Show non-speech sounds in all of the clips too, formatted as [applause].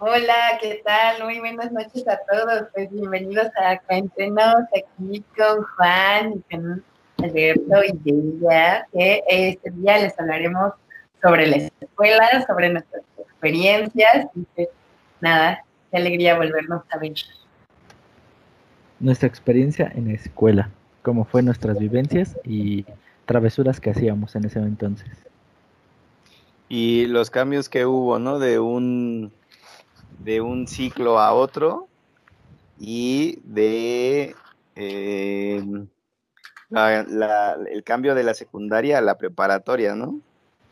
Hola, ¿qué tal? Muy buenas noches a todos. Pues bienvenidos a Cuéntenos aquí con Juan y con Alberto y Delia, que este día les hablaremos sobre la escuela, sobre nuestras experiencias y pues nada, qué alegría volvernos a ver. Nuestra experiencia en escuela, cómo fue nuestras vivencias y travesuras que hacíamos en ese entonces. Y los cambios que hubo, ¿no? De un de un ciclo a otro y de eh, el cambio de la secundaria a la preparatoria, ¿no?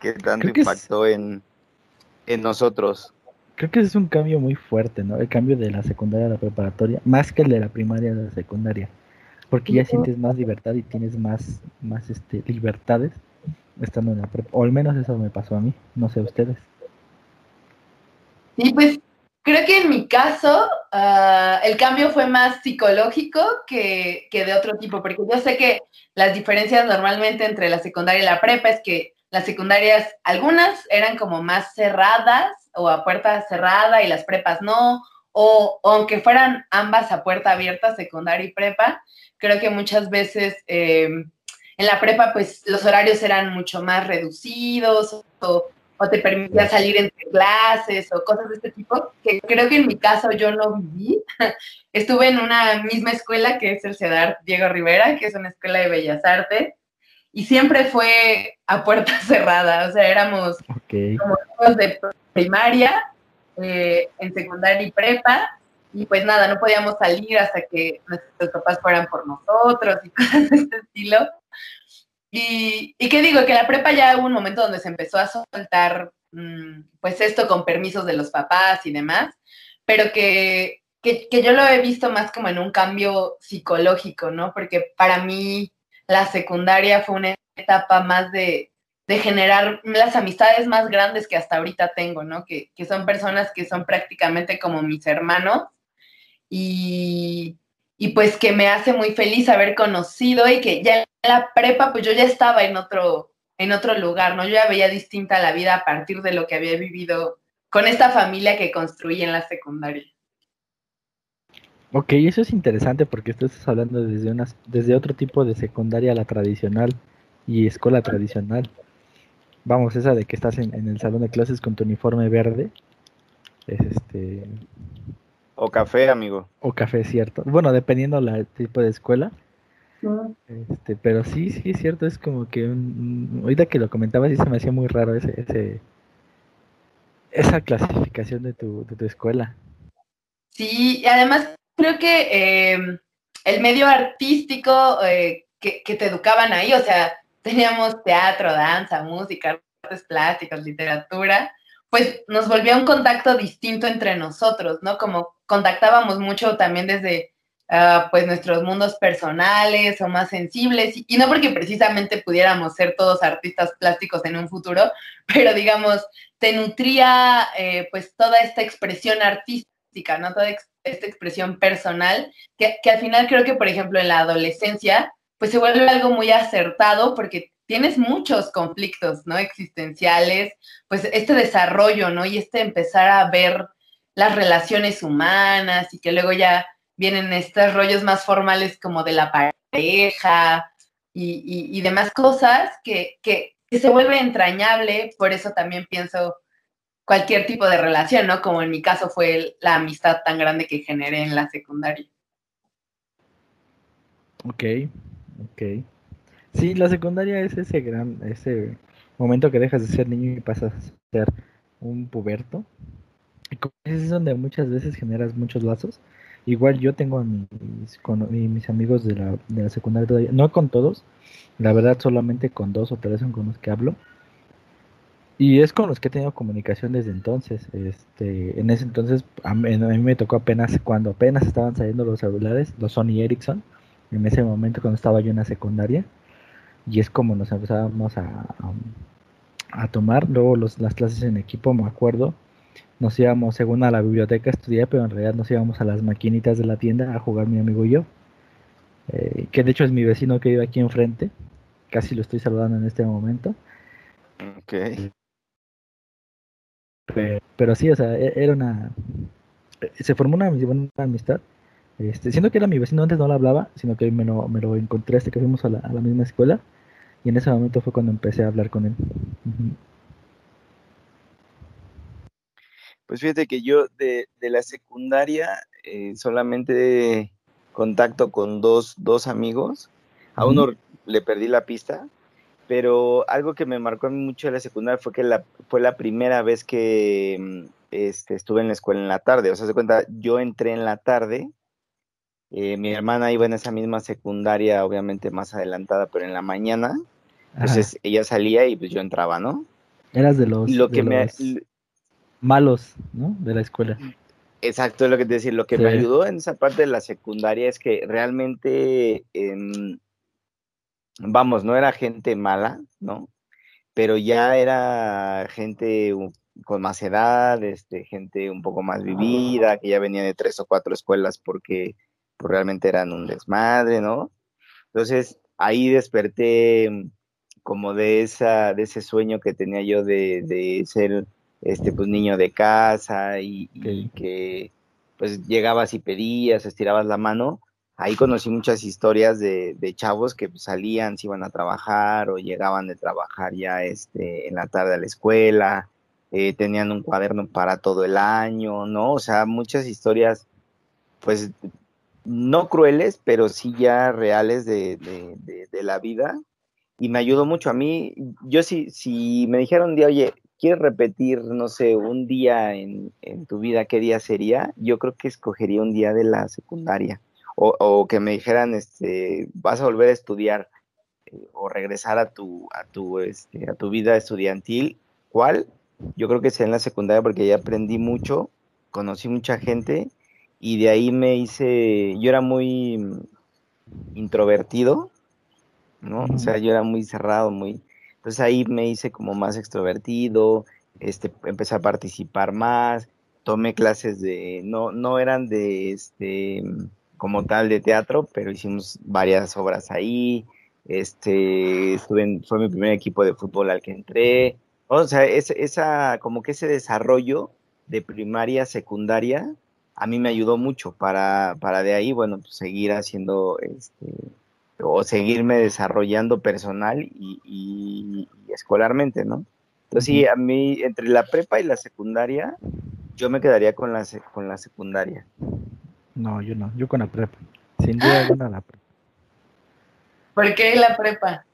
Que tanto impactó en, en nosotros. Creo que es un cambio muy fuerte, ¿no? El cambio de la secundaria a la preparatoria, más que el de la primaria a la secundaria, porque ya sientes más libertad y tienes más, más este, libertades estando en la prepa, o al menos eso me pasó a mí, no sé ustedes. Sí, pues Creo que en mi caso ah, el cambio fue más psicológico que, de otro tipo, porque yo sé que las diferencias normalmente entre la secundaria y la prepa es que las secundarias, algunas eran como más cerradas o a puerta cerrada y las prepas no, o, aunque fueran ambas a puerta abierta, secundaria y prepa, creo que muchas veces em, en la prepa pues los horarios eran mucho más reducidos o o te permitía salir entre clases o cosas de este tipo, que creo que en mi caso yo no viví. [laughs] Estuve en una misma escuela que es el CEDAR Diego Rivera, que es una escuela de bellas artes, y siempre fue a puerta [laughs] cerrada, o sea, éramos como de primaria, eh, en secundaria y prepa, y pues nada, no podíamos salir hasta que nuestros papás fueran por nosotros y [laughs] cosas de este estilo. Y, y qué digo, que la prepa ya hubo un momento donde se empezó a soltar, mm, pues esto con permisos de los papás y demás, pero que, que, yo lo he visto más como en un cambio psicológico, ¿no? Porque para mí la secundaria fue una etapa más de, de generar las amistades más grandes que hasta ahorita tengo, ¿no? Que, que son personas que son prácticamente como mis hermanos y, y pues que me hace muy feliz haber conocido y que ya la prepa pues yo ya estaba en otro, en otro lugar, ¿no? Yo ya veía distinta la vida a partir de lo que había vivido con esta familia que construí en la secundaria. Ok, eso es interesante porque tú estás hablando desde, unas, desde otro tipo de secundaria a la tradicional y escuela tradicional. Vamos, esa de que estás en, en el salón de clases con tu uniforme verde. Es este o café, amigo. O café, cierto. Bueno, dependiendo del tipo de escuela. Este, pero sí, sí, es cierto, es como que ahorita que lo comentabas sí se me hacía muy raro ese, ese esa clasificación de tu, de tu escuela. Sí, y además creo que em, el medio artístico eh, que, que, te educaban ahí, o sea, teníamos teatro, danza, música, artes plásticas, literatura, pues nos volvía un contacto distinto entre nosotros, ¿no? Como contactábamos mucho también desde ah, pues nuestros mundos personales o más sensibles, y, no porque precisamente pudiéramos ser todos artistas plásticos en un futuro, [laughs] pero digamos, te nutría eh, pues toda esta expresión artística, ¿no? Toda esta expresión personal, que, que al final creo que, por ejemplo, en la adolescencia, pues se vuelve algo muy acertado porque tienes muchos conflictos, ¿no? Existenciales, pues este desarrollo, ¿no? Y este empezar a ver las relaciones humanas y que luego ya vienen estos rollos más formales como de la pareja y, demás cosas que, se vuelve entrañable, por eso también pienso cualquier tipo de relación, ¿no? Como en mi caso fue la amistad tan grande que generé en la secundaria. Ok, ok. Sí, la secundaria es ese gran, ese momento que dejas de ser niño y pasas a ser un puberto. Y es donde muchas veces generas muchos lazos. Igual yo tengo mis, con mis amigos de la, de la secundaria todavía, no con todos, la verdad solamente con dos o tres son con los que hablo. Y es con los que he tenido comunicación desde entonces. Este, en ese entonces, a mí, a me tocó apenas, cuando apenas estaban saliendo los celulares, los Sony Ericsson, en ese momento cuando estaba yo en la secundaria. Y es como nos empezábamos a, a, tomar. Luego los, las clases en equipo, me acuerdo, nos íbamos según a la biblioteca a estudiar, pero en realidad nos íbamos a las maquinitas de la tienda a jugar mi amigo y yo. Eh, que de hecho es mi vecino que vive aquí enfrente. Casi lo estoy saludando en este momento. Ok. Pero, sí, o sea, e, era una... Se formó una, buena amistad. Este, siendo que era mi vecino, antes no lo hablaba, sino que me lo, me lo encontré hasta que fuimos a la, a la misma escuela. Y en ese momento fue cuando empecé a hablar con él. Pues fíjate que yo de, de la secundaria eh, solamente contacto con dos, dos amigos. A uno le perdí la pista, pero algo que me marcó mucho de la secundaria fue que la, fue la primera vez que mm, este, estuve en la escuela en la tarde. O sea, se cuenta, yo entré en la tarde, eh, mi hermana iba en esa misma secundaria, obviamente más adelantada, pero en la mañana. Entonces ella salía y pues yo entraba, ¿no? Eras de los, lo que me, malos, ¿no? De la escuela. Exacto, es lo que te decía. Lo que me ayudó en esa parte de la secundaria es que realmente em, vamos, no era gente mala, ¿no? Pero ya era gente con más edad, este, gente un poco más vivida, que ya venía de tres o cuatro escuelas porque pues, realmente eran un desmadre, ¿no? Entonces ahí desperté mm, como de esa, de ese sueño que tenía yo de, de ser este pues niño de casa y, y, que pues llegabas y pedías, estirabas la mano, ahí conocí muchas historias de, de chavos que salían, se iban a trabajar o llegaban de trabajar ya este, en la tarde a la escuela, eh, tenían un cuaderno para todo el año, ¿no? O sea, muchas historias, pues, no crueles, pero sí ya reales de, de, de, la vida. Y me ayudó mucho a mí. Yo sí, si me dijeron un día, oye, ¿quieres repetir, no sé, un día en, en, tu vida, qué día sería? Yo creo que escogería un día de la secundaria o, que me dijeran, este, vas a volver a estudiar eh, o regresar a tu, a tu, este, a tu vida estudiantil, ¿cuál? Yo creo que sea en la secundaria porque ahí aprendí mucho, conocí mucha gente y de ahí me hice, yo era muy introvertido, ¿no? O sea, yo era muy cerrado, muy... Entonces ahí me hice como más extrovertido, este, empecé a participar más, tomé clases de, no, no eran de, este, como tal de teatro, pero hicimos varias obras ahí. Este, estuve fue mi primer equipo de fútbol al que entré. O sea, es, esa, como que ese desarrollo de primaria, secundaria, a mí me ayudó mucho para, para de ahí, bueno, pues seguir haciendo, este, o seguirme desarrollando personal y, y, escolarmente, ¿no? Entonces, sí, a mí, entre la prepa y la secundaria, yo me quedaría con la, con la secundaria. No, yo no, yo con la prepa. Sin duda [laughs] alguna la prepa. ¿Por qué la prepa?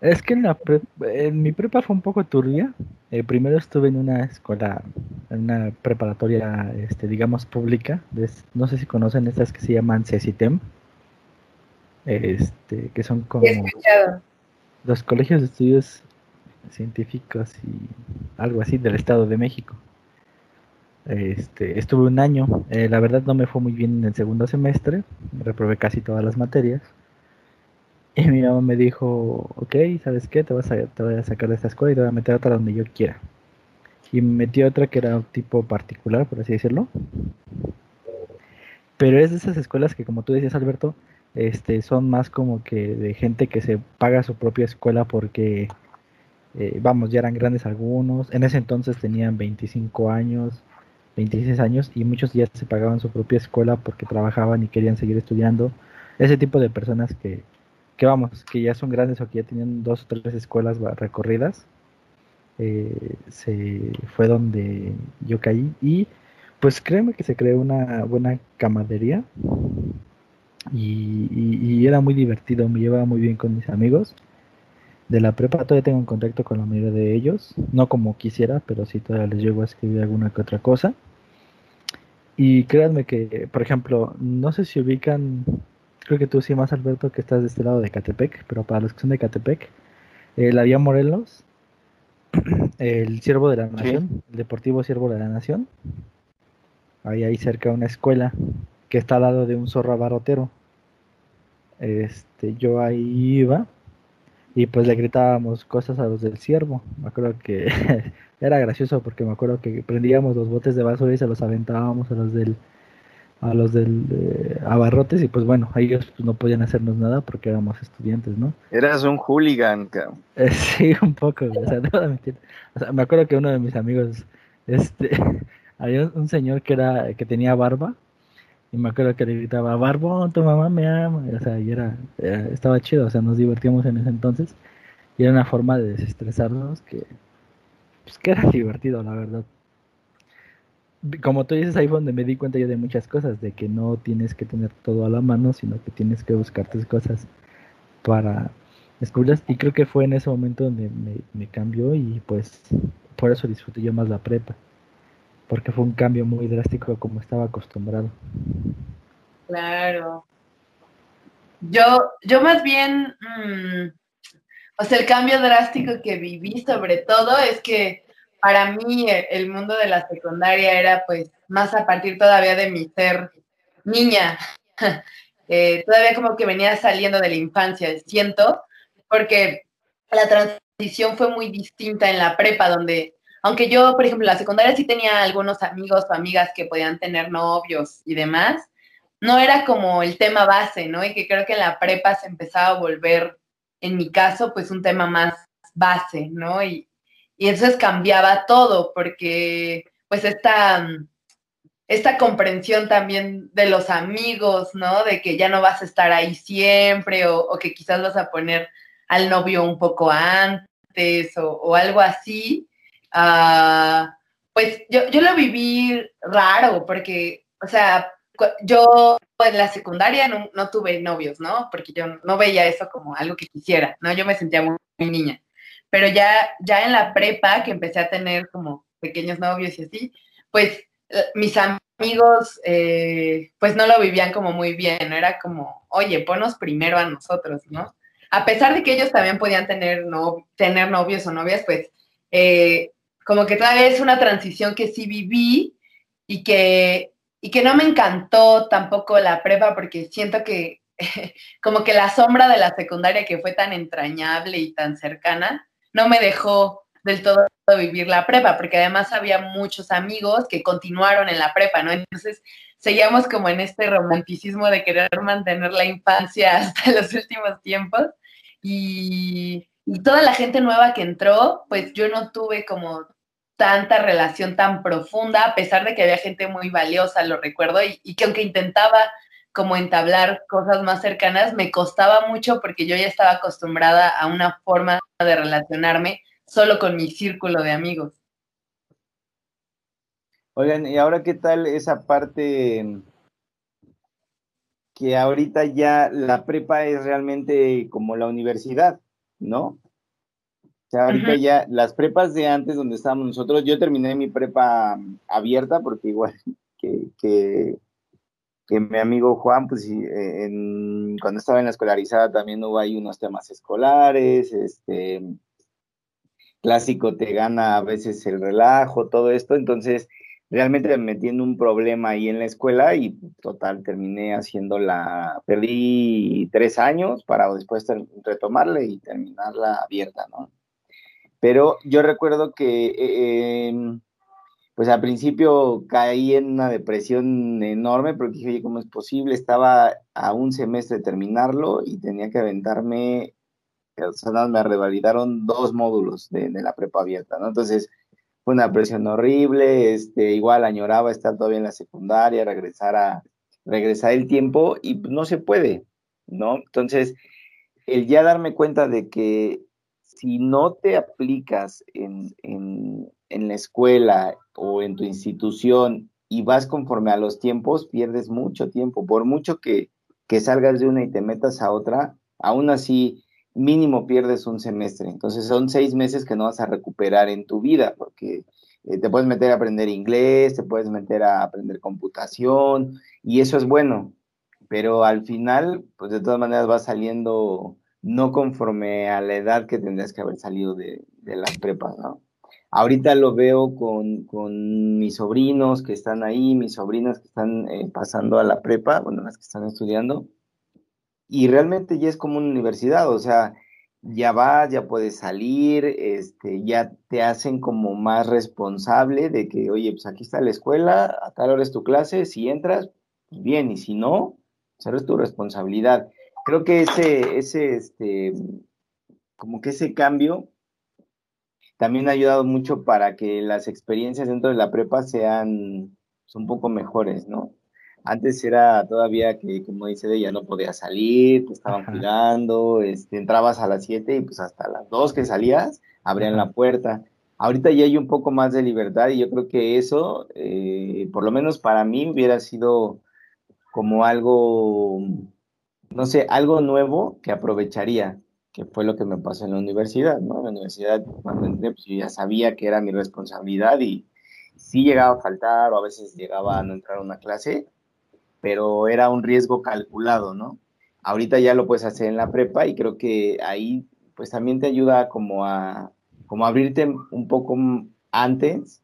Es que en, la en mi prepa fue un poco turbia. Eh, primero estuve en una escuela, en una preparatoria, este, digamos, pública. no sé si conocen estas que se llaman CECITEM. Este, que son como los colegios de estudios científicos y algo así del Estado de México. Este, estuve un año, eh, la verdad no me fue muy bien en el segundo semestre, reprobé casi todas las materias. Y mi mamá me dijo, ok, ¿sabes qué? Te, vas a, te voy a sacar de esta escuela y te voy a meter a otra donde yo quiera. Y me metí a otra que era un tipo particular, por así decirlo. Pero es de esas escuelas que, como tú decías, Alberto, este, son más como que de gente que se paga su propia escuela porque, eh, vamos, ya eran grandes algunos. En ese entonces tenían 25 años 26 años y muchos ya se pagaban su propia escuela porque trabajaban y querían seguir estudiando. Ese tipo de personas que, que vamos, que ya son grandes o que ya tenían dos o tres escuelas recorridas, eh, se fue donde yo caí y pues créeme que se creó una buena camadería y, y, era muy divertido, me llevaba muy bien con mis amigos. De la prepa todavía tengo un contacto con la mayoría de ellos, no como quisiera, pero sí todavía les llego a escribir alguna que otra cosa. Y créanme que, por ejemplo, no sé si ubican, creo que tú sí más Alberto que estás de este lado de Catepec, pero para los que son de Catepec, eh, la vía Morelos [clears throat] el Siervo de la Nación, el Deportivo Siervo de la Nación. Ahí, ahí cerca una escuela que está al lado de un zorro abarrotero. Este, yo ahí iba y pues le gritábamos cosas a los del ciervo. Me acuerdo que [laughs] era gracioso porque me acuerdo que prendíamos los botes de basura y se los aventábamos a los del a los del eh, abarrotes y pues bueno, ellos pues, no podían hacernos nada porque éramos estudiantes, ¿no? Eras un hooligan, cabrón. Eh, [laughs] sí, un poco, o sea, [laughs] no O sea, me acuerdo que uno de mis amigos, este, había un señor que era, que tenía barba, y me acuerdo que le gritaba, Barbón, tu mamá me ama, o sea, y era, estaba chido, o sea, nos divertíamos en ese entonces, y era una forma de desestresarnos que, pues que era divertido, la verdad. Como tú dices, ahí fue donde me di cuenta yo de muchas cosas, de que no tienes que tener todo a la mano, sino que tienes que buscar tus cosas para descubrirlas. Y creo que fue en ese momento donde me, cambió y pues por eso disfruté yo más la prepa, porque fue un cambio muy drástico como estaba acostumbrado. Claro. Yo, yo más bien, mm, o sea, el cambio drástico que viví sobre todo es que para mí el mundo de la secundaria era pues más a partir todavía de mi ser niña. [laughs] Eh, todavía como que venía saliendo de la infancia, siento, porque la transición fue muy distinta en la prepa, donde, aunque yo, por ejemplo, en la secundaria sí tenía algunos amigos o amigas que podían tener novios y demás, no era como el tema base, ¿no? Y que creo que en la prepa se empezaba a volver, en mi caso, pues un tema más base, ¿no? Y, y entonces cambiaba todo porque pues esta, esta comprensión también de los amigos, ¿no? De que ya no vas a estar ahí siempre o, que quizás vas a poner al novio un poco antes o, algo así. Ah, pues yo, yo lo viví raro porque, o sea, yo en la secundaria no, no, tuve novios, ¿no? Porque yo no veía eso como algo que quisiera, ¿no? Yo me sentía muy niña pero ya, ya en la prepa, que empecé a tener como pequeños novios y así, pues eh, mis amigos, eh, pues no lo vivían como muy bien, ¿no? Era como, oye, ponos primero a nosotros, ¿no? A pesar de que ellos también podían tener, no, tener novios o novias, pues eh, como que todavía es una transición que sí viví y que, y que no me encantó tampoco la prepa porque siento que [laughs] como que la sombra de la secundaria que fue tan entrañable y tan cercana, no me dejó del todo vivir la prepa, porque además había muchos amigos que continuaron en la prepa, ¿no? Entonces seguíamos como en este romanticismo de querer mantener la infancia [laughs] hasta los últimos tiempos y, toda la gente nueva que entró, pues yo no tuve como tanta relación tan profunda, a pesar de que había gente muy valiosa, lo recuerdo, y, y que aunque intentaba como entablar cosas más cercanas, me costaba mucho porque yo ya estaba acostumbrada a una forma de relacionarme solo con mi círculo de amigos. Oigan, ¿y ahora qué tal esa parte que ahorita ya la prepa es realmente como la universidad, ¿no? O sea, ahorita ya las prepas de antes donde estábamos nosotros, yo terminé mi prepa abierta porque igual [laughs] que, que que mi amigo Juan, pues eh, cuando estaba en la escolarizada también hubo ahí unos temas escolares, este, clásico te gana a veces el relajo, todo esto, entonces realmente me un problema ahí en la escuela y total terminé haciéndola, perdí tres años para después retomarla y terminarla abierta, ¿no? Pero yo recuerdo que eh, em, pues al principio caí en una depresión enorme porque dije, ¿cómo es posible? Estaba a un semestre de terminarlo y tenía que aventarme, sea, me revalidaron dos módulos de, la prepa abierta, ¿no? Entonces, fue una presión horrible, este, igual añoraba estar todavía en la secundaria, regresar a, regresar el tiempo y no se puede, ¿no? Entonces, el ya darme cuenta de que si no te aplicas en, en la escuela o en tu institución y vas conforme a los tiempos, pierdes mucho tiempo. Por mucho que, salgas de una y te metas a otra, aún así mínimo pierdes un semestre. Entonces son seis meses que no vas a recuperar en tu vida, porque eh, te puedes meter a aprender inglés, te puedes meter a aprender computación, y eso es bueno. Pero al final, pues de todas maneras vas saliendo no conforme a la edad que tendrías que haber salido de, de las prepas, ¿no? Ahorita lo veo con, con, mis sobrinos que están ahí, mis sobrinas que están eh, pasando a la prepa, bueno, las que están estudiando, y realmente ya es como una universidad, o sea, ya vas, ya puedes salir, este, ya te hacen como más responsable de que, oye, pues aquí está la escuela, a tal hora es tu clase, si entras, pues bien, y si no, pues es tu responsabilidad. Creo que ese, ese, este, como que ese cambio también ha ayudado mucho para que las experiencias dentro de la prepa sean pues, un poco mejores, ¿no? Antes era todavía que, como dice ella, no podía salir, te estaban cuidando, este, entrabas a las 7 y pues hasta las 2 que salías, abrían la puerta. Ahorita ya hay un poco más de libertad y yo creo que eso, eh, por lo menos para mí, hubiera sido como algo, no sé, algo nuevo que aprovecharía, que fue lo que me pasó en la universidad, ¿no? En la universidad, cuando entré, pues yo ya sabía que era mi responsabilidad y sí llegaba a faltar o a veces llegaba a no entrar a una clase, pero era un riesgo calculado, ¿no? Ahorita ya lo puedes hacer en la prepa y creo que ahí pues también te ayuda como a, como abrirte un poco antes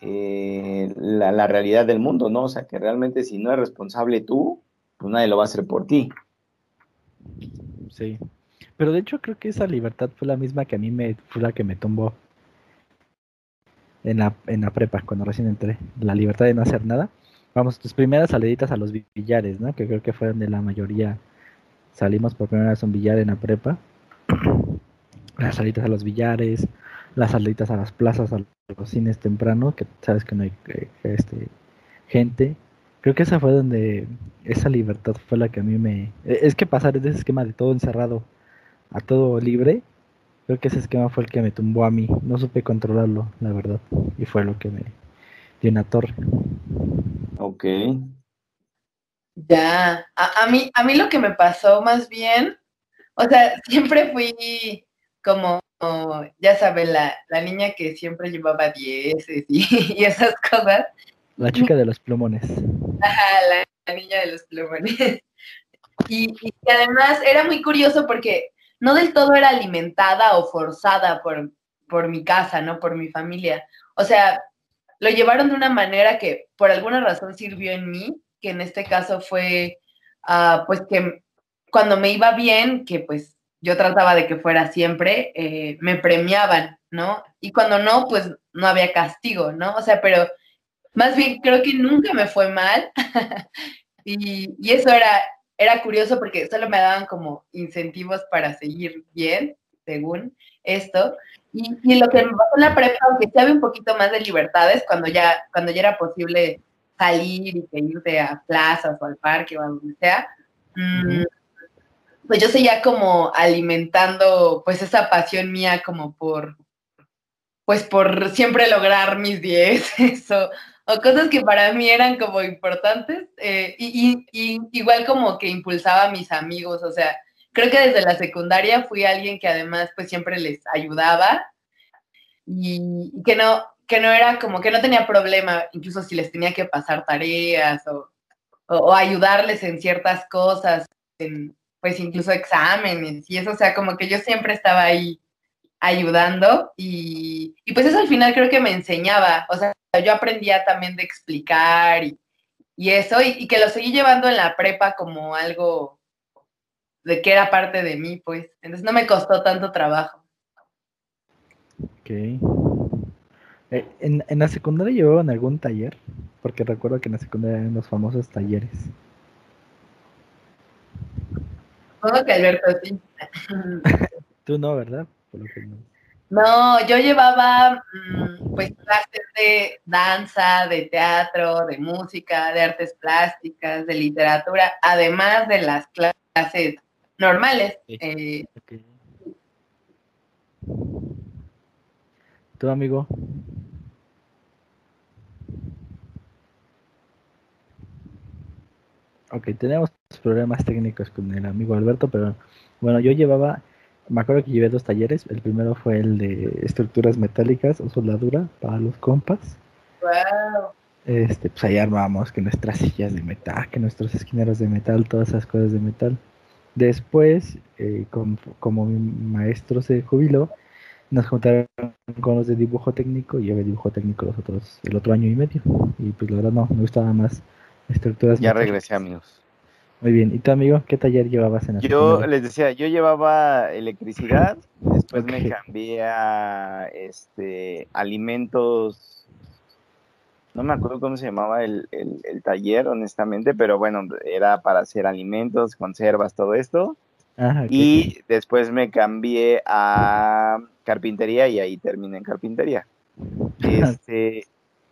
eh, la, la, realidad del mundo, ¿no? O sea, que realmente si no es responsable tú, pues nadie lo va a hacer por ti. Sí. Pero de hecho creo que esa libertad fue la misma que a mí me fue la que me tumbó en la, en la prepa, cuando recién entré. La libertad de no hacer nada vamos, tus primeras saliditas a los billares, ¿no? Que creo que fueron de la mayoría. Salimos por primera vez a un billar en la prepa. Las saliditas a los billares, las saliditas a las plazas, a los cines temprano, que sabes que no hay este, gente. Creo que esa fue donde esa libertad fue la que a mí me... E, es que pasar de ese esquema de todo encerrado a todo libre, creo que ese esquema fue el que me tumbó a mí. No supe controlarlo, la verdad. Y fue lo que me dio una torre. Ok. Ya, a, mí, a mí lo que me pasó más bien, o sea, [laughs] siempre fui como, ya sabes, la, niña que siempre llevaba dieces [laughs] y, esas cosas. La chica de los plumones. Ajá, la, niña de los plumones. [laughs] Y, y, además era muy curioso porque no del todo era alimentada o forzada por, por mi casa, ¿no? Por mi familia. O sea, lo llevaron de una manera que por alguna razón sirvió en mí, que en este caso fue, ah, pues que cuando me iba bien, que pues yo trataba de que fuera siempre, eh, me premiaban, ¿no? Y cuando no, pues no había castigo, ¿no? O sea, pero más bien creo que nunca me fue mal. [laughs] y, y, eso era, era curioso porque solo me daban como incentivos para seguir bien, según esto. Y, lo que me pasó en la prepa, aunque se había un poquito más de libertades, cuando ya, cuando ya era posible salir y irte a plazas o al parque o a donde sea, mm, pues yo seguía como alimentando pues esa pasión mía como por, pues por siempre lograr mis dieces [laughs] o, o cosas que para mí eran como importantes, eh, y, y, igual como que impulsaba a mis amigos, o sea, creo que desde la secundaria fui alguien que además pues siempre les ayudaba y, que no que no era como que no tenía problema, incluso si les tenía que pasar tareas o, o, ayudarles en ciertas cosas, en, pues incluso exámenes y eso, o sea, como que yo siempre estaba ahí ayudando y, y, pues eso al final creo que me enseñaba, o sea, yo aprendía también de explicar y, y eso, y, y, que lo seguí llevando en la prepa como algo de que era parte de mí, pues. Entonces no me costó tanto trabajo. Ok. Eh, ¿En, ¿En la secundaria llevaban algún taller? Porque recuerdo que en la secundaria eran los famosos talleres. Todo que Alberto, sí. [laughs] Tú no, ¿verdad? no. yo llevaba mm, pues clases de danza, de teatro, de música, de artes plásticas, de literatura, además de las clases normales. Eh, ¿Tu amigo? Ok, tenemos problemas técnicos con el amigo Alberto, pero bueno, yo llevaba, me acuerdo que llevé dos talleres. El primero fue el de estructuras metálicas o soldadura para los compas. Wow. Este, pues ahí armábamos que nuestras sillas de metal, que nuestros esquineros de metal, todas esas cosas de metal. Después, eh, como, mi maestro se jubiló, nos juntaron con los de dibujo técnico y yo de dibujo técnico los otros el otro año y medio. Y pues la verdad no, me gustaba más estructuras. Ya regresé, amigos. Muy bien. ¿Y tú, amigo, qué taller llevabas en la Yo les decía, yo llevaba electricidad, después me cambié a este, alimentos, no me acuerdo cómo se llamaba el, el, taller, honestamente, pero bueno, era para hacer alimentos, conservas, todo esto. Y después me cambié a carpintería y ahí terminé en carpintería. [laughs] Este,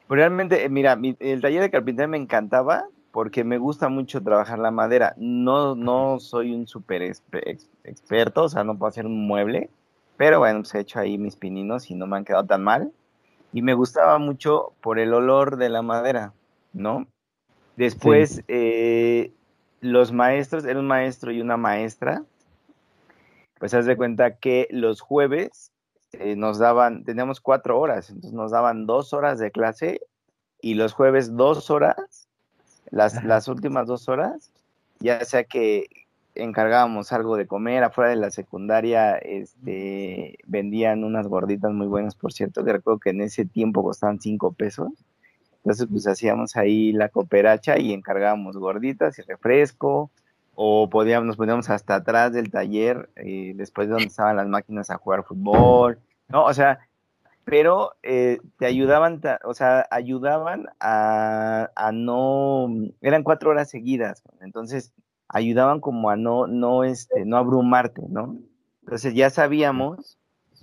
realmente, mira, el taller de carpintería me encantaba porque me gusta mucho trabajar la madera. No, no soy un súper experto, o sea, no puedo hacer un mueble, pero bueno, pues he hecho ahí mis pininos y no me han quedado tan mal. Y me gustaba mucho por el olor de la madera, ¿no? Después, eh, los maestros, era un maestro y una maestra, pues haz de cuenta que los jueves eh, nos daban, teníamos cuatro horas, entonces nos daban dos horas de clase y los jueves dos horas, las, las últimas dos horas, ya sea que encargábamos algo de comer afuera de la secundaria, este, vendían unas gorditas muy buenas, por cierto, que recuerdo que en ese tiempo costaban cinco pesos. Entonces, pues hacíamos ahí la cooperacha y encargábamos gorditas y refresco, o podíamos, nos poníamos hasta atrás del taller, eh, después de donde estaban las máquinas a jugar fútbol, ¿no? O sea, pero eh, te ayudaban, o sea, ayudaban a, a, no, eran cuatro horas seguidas, entonces ayudaban como a no, no, este, no abrumarte, ¿no? Entonces ya sabíamos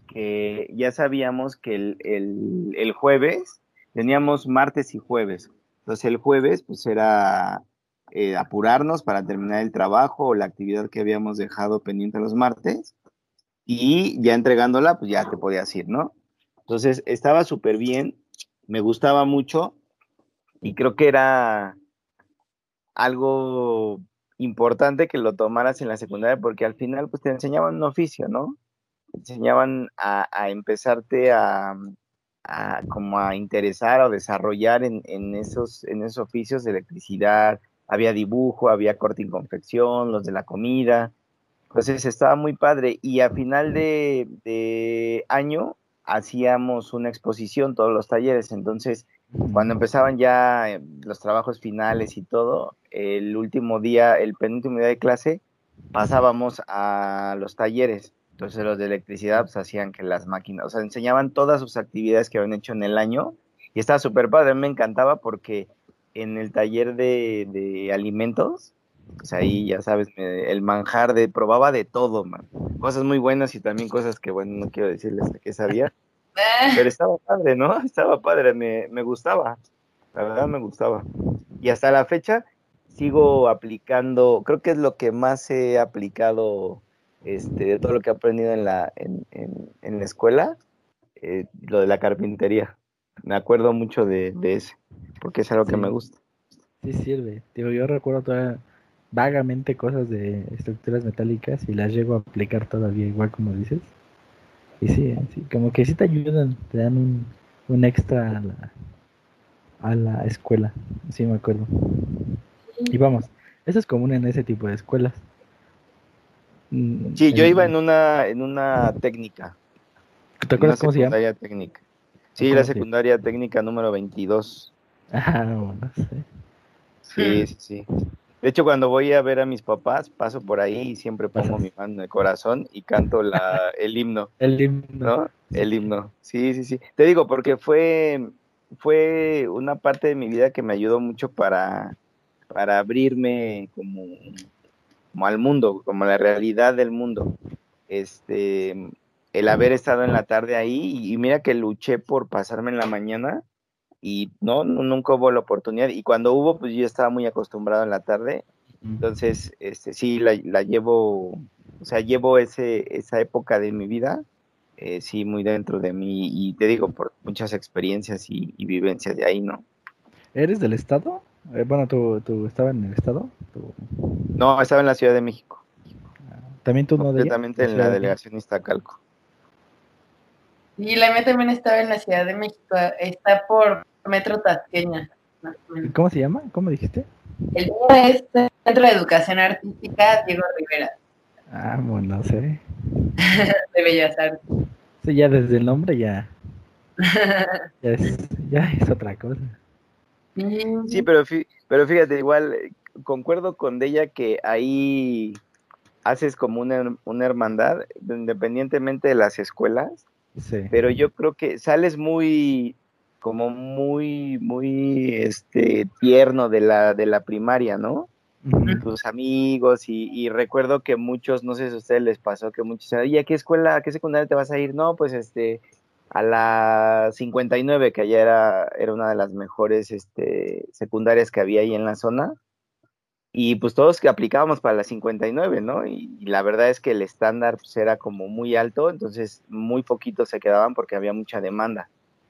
que, ya sabíamos que el, el, el jueves, teníamos martes y jueves, entonces el jueves pues era eh, apurarnos para terminar el trabajo o la actividad que habíamos dejado pendiente los martes y ya entregándola, pues ya te podías ir, ¿no? Entonces estaba súper bien, me gustaba mucho y creo que era algo importante que lo tomaras en la secundaria porque al final pues te enseñaban un oficio, ¿no? Te enseñaban a, empezarte a, como a interesar o desarrollar en, en, esos, en esos oficios de electricidad, había dibujo, había corte y confección, los de la comida. Entonces estaba muy padre y a final de, año hacíamos una exposición, todos los talleres. Entonces, cuando empezaban ya eh, los trabajos finales y todo, el último día, el penúltimo día de clase, pasábamos a los talleres. Entonces los de electricidad pues, hacían que las máquinas, o sea, enseñaban todas sus actividades que habían hecho en el año y estaba súper padre, me encantaba porque en el taller de, alimentos, pues ahí ya sabes, el manjar de, probaba de todo, man. Cosas muy buenas y también cosas que, bueno, no quiero decirles que sabía. [laughs] Pero estaba padre, ¿no? Estaba padre, me, me gustaba. La verdad me gustaba. Y hasta la fecha sigo aplicando, creo que es lo que más he aplicado este, de todo lo que he aprendido en la, en, en, la escuela, eh, lo de la carpintería. Me acuerdo mucho de, de ese porque es algo que me gusta. Sí sirve. Digo, yo recuerdo todavía vagamente cosas de estructuras metálicas y las llego a aplicar todavía igual como dices. Y sí, sí como que sí te ayudan, te dan un, un extra a la, a la escuela. Sí, me acuerdo. Y vamos, eso es común en ese tipo de escuelas. Mm, sí, yo iba en una en una técnica. ¿Te acuerdas cómo se llama? técnica. Sí, la secundaria técnica número 22. Ah, bueno, sí. Sí, sí, De hecho, cuando voy a ver a mis papás, paso por ahí y siempre pongo mi mano en el corazón y canto la, [laughs] el himno. El himno. ¿no? El himno. Sí, sí, sí. Te digo, porque fue, fue una parte de mi vida que me ayudó mucho para, para abrirme como, como al mundo, como a la realidad del mundo. Este, el haber estado en la tarde ahí y mira que luché por pasarme en la mañana y no, nunca hubo la oportunidad. Y cuando hubo pues yo estaba muy acostumbrado en la tarde. Entonces este sí la, la llevo o sea llevo ese esa época de mi vida eh, sí muy dentro de mí. Y te digo por muchas experiencias y, vivencias de ahí no eres del estado eh, bueno tú, tú estabas en el estado no estaba en la Ciudad de México también tú no completamente en la delegación Iztacalco y la M también estaba en la Ciudad de México, está por Metro Tasqueña. ¿Cómo se llama? ¿Cómo dijiste? El mío es Centro de Educación Artística Diego Rivera. Ah, bueno, sé. [laughs] de Bellas Artes. Sí, ya desde el nombre ya, [laughs] ya, es, ya es otra cosa. Sí, pero, pero fíjate, igual concuerdo con ella que ahí haces como una, una hermandad, independientemente de las escuelas, sí. pero yo creo que sales muy, como muy, muy, este, tierno de la, de la primaria, ¿no? Tus amigos, y, recuerdo que muchos, no sé si a ustedes les pasó, que muchos, ¿y a qué escuela, a qué secundaria te vas a ir? No, pues este, a la 59, que allá era, era una de las mejores este, secundarias que había ahí en la zona. Y pues todos que aplicábamos para la 59, ¿no? Y, la verdad es que el estándar pues, era como muy alto, entonces muy poquitos se quedaban porque había mucha demanda.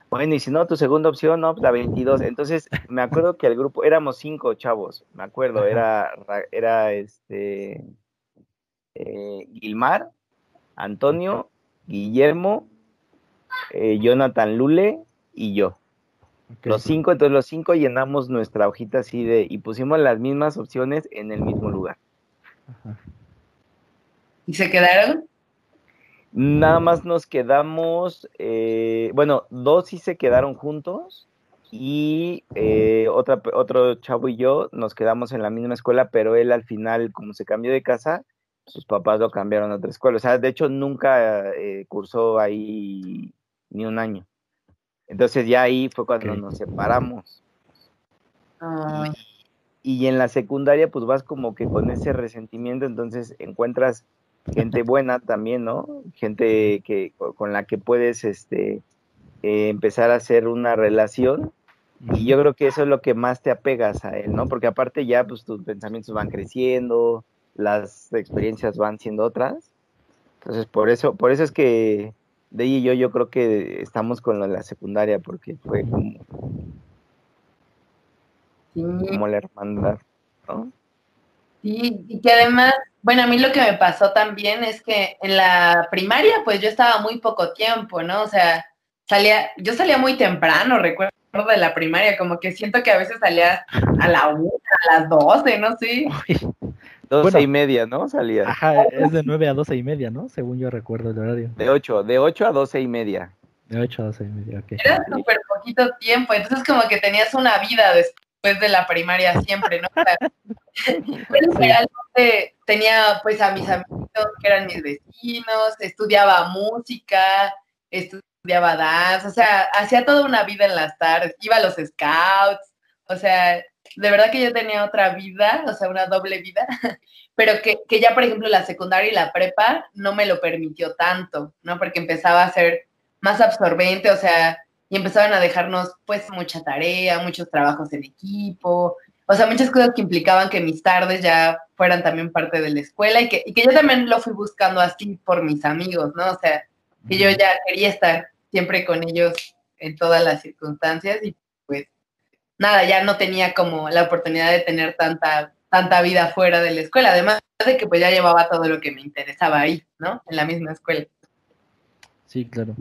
Bueno, y si no, tu segunda opción, no, pues la 22. Entonces, me acuerdo que el grupo, éramos cinco chavos, me acuerdo, era, era este, eh, Gilmar, Antonio, Guillermo, eh, Jonathan Lule y yo. Los cinco, entonces los cinco llenamos nuestra hojita así de, y pusimos las mismas opciones en el mismo lugar. ¿Y se quedaron? Nada más nos quedamos, eh, bueno, dos sí se quedaron juntos y eh, otra, otro chavo y yo nos quedamos en la misma escuela, pero él al final, como se cambió de casa, sus papás lo cambiaron a otra escuela. O sea, de hecho nunca eh, cursó ahí ni un año. Entonces ya ahí fue cuando nos separamos. Y, en la secundaria pues vas como que con ese resentimiento, entonces encuentras gente [laughs] buena también, ¿no? Gente que con la que puedes este eh, empezar a hacer una relación y yo creo que eso es lo que más te apegas a él, ¿no? Porque aparte ya pues tus pensamientos van creciendo, las experiencias van siendo otras. Entonces, por eso por eso es que de y yo, yo creo que estamos con la secundaria porque fue como, como la hermandad, ¿no? Sí, y que además, bueno, a mí lo que me pasó también es que en la primaria, pues yo estaba muy poco tiempo, ¿no? O sea, salía, yo salía muy temprano, recuerdo de la primaria, como que siento que a veces salía a la una, a las doce, no sé. Doce y media, ¿no? Salía. Ajá, es de nueve a doce y media, ¿no? Según yo recuerdo el horario. De ocho, de ocho a doce y media. De ocho a doce y media, ok. Era súper poquito tiempo, entonces como que tenías una vida después de la primaria siempre, ¿no? [laughs] tenía pues a mis amigos que eran mis vecinos, estudiaba música, estudiaba dance, o sea, hacía toda una vida en las tardes, iba a los scouts, o sea, de verdad que yo tenía otra vida, o sea, una doble vida, [laughs] pero que, que, ya, por ejemplo, la secundaria y la prepa no me lo permitió tanto, ¿no? Porque empezaba a ser más absorbente, o sea, y empezaban a dejarnos, pues, mucha tarea, muchos trabajos en equipo, o sea, muchas cosas que implicaban que mis tardes ya fueran también parte de la escuela y que, y que yo también lo fui buscando así por mis amigos, ¿no? O sea, que yo ya quería estar siempre con ellos en todas las circunstancias y nada, ya no tenía como la oportunidad de tener tanta, tanta vida fuera de la escuela, además de que pues ya llevaba todo lo que me interesaba ahí, ¿no? En la misma escuela. Sí, claro.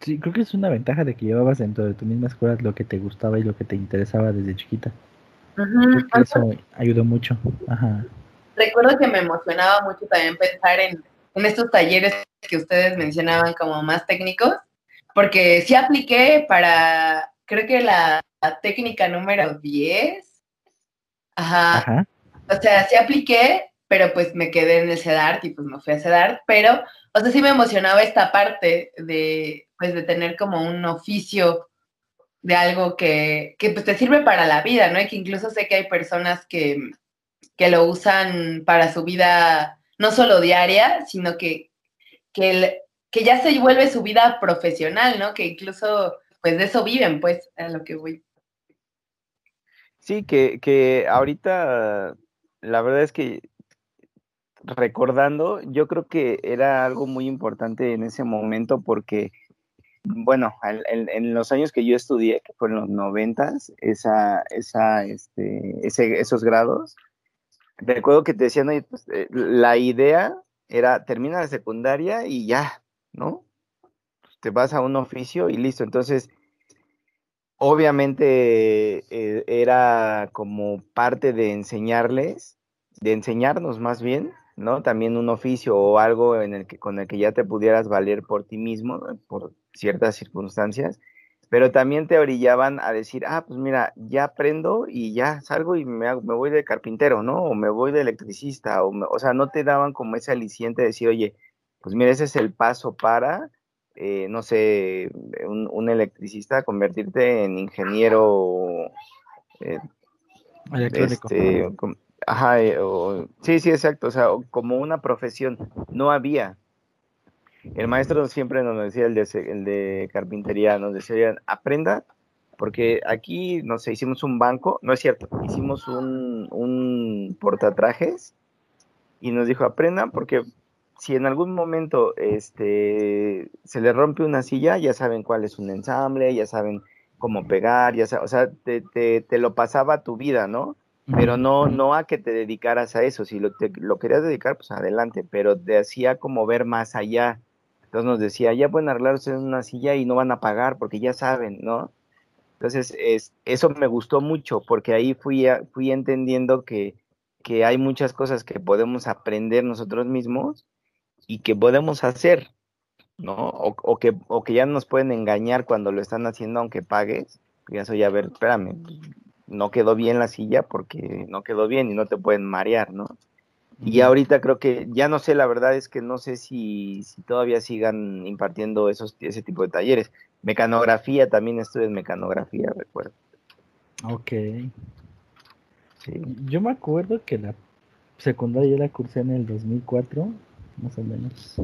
Sí, creo que es una ventaja de que llevabas dentro de tu misma escuela lo que te gustaba y lo que te interesaba desde chiquita. eso ayudó mucho. Ajá. Recuerdo que me emocionaba mucho también pensar en, en estos talleres que ustedes mencionaban como más técnicos, porque sí apliqué para creo que la, técnica número 10. Ajá. O sea, sí apliqué, pero pues me quedé en el CEDART y pues me fui a CEDART, pero, o sea, sí me emocionaba esta parte de, pues, de tener como un oficio de algo que, que pues te sirve para la vida, ¿no? Y que incluso sé que hay personas que, que lo usan para su vida, no solo diaria, sino que, que, que ya se vuelve su vida profesional, ¿no? Que incluso pues de eso viven, pues, a lo que voy. Sí, que, que ahorita la verdad es que recordando, yo creo que era algo muy importante en ese momento porque, bueno, en, los años que yo estudié, que fueron los noventas, esa, esa, este, ese, esos grados, recuerdo que te decían, pues, eh, la idea era termina la secundaria y ya, ¿no? Te vas a un oficio y listo. Entonces, obviamente eh, era como parte de enseñarles, de enseñarnos más bien, ¿no? También un oficio o algo en el que, con el que ya te pudieras valer por ti mismo, por ciertas circunstancias, pero también te orillaban a decir, ah, pues mira, ya aprendo y ya salgo y me, me voy de carpintero, ¿no? O me voy de electricista, o, o sea, no te daban como ese aliciente de decir, oye, pues mira, ese es el paso para, eh, no sé, un, electricista, convertirte en ingeniero. Eh, este, ajá, eh, sí, sí, exacto, o sea, como una profesión, no había. El maestro siempre nos decía, el de, el de carpintería, nos decía, aprenda, porque aquí, no sé, hicimos un banco, no es cierto, hicimos un, un portatrajes y nos dijo, aprendan, porque si en algún momento este, se le rompe una silla, ya saben cuál es un ensamble, ya saben cómo pegar, ya o sea, te, te, lo pasaba tu vida, ¿no? Pero no, no a que te dedicaras a eso, si lo, te, lo querías dedicar, pues adelante, pero te hacía como ver más allá, entonces nos decía, ya pueden arreglarse en una silla y no van a pagar porque ya saben, ¿no? Entonces, es, eso me gustó mucho porque ahí fui, fui entendiendo que, que hay muchas cosas que podemos aprender nosotros mismos y que podemos hacer, ¿no? O, que, o que ya nos pueden engañar cuando lo están haciendo aunque pagues. Ya soy, a ver, espérame, no quedó bien la silla porque no quedó bien y no te pueden marear, ¿no? Y ahorita creo que, ya no sé, la verdad es que no sé si, si todavía sigan impartiendo esos, ese tipo de talleres. Mecanografía, también estuve en mecanografía, recuerdo. Ok. Sí. Yo me acuerdo que la secundaria la cursé en el 2004, más o menos.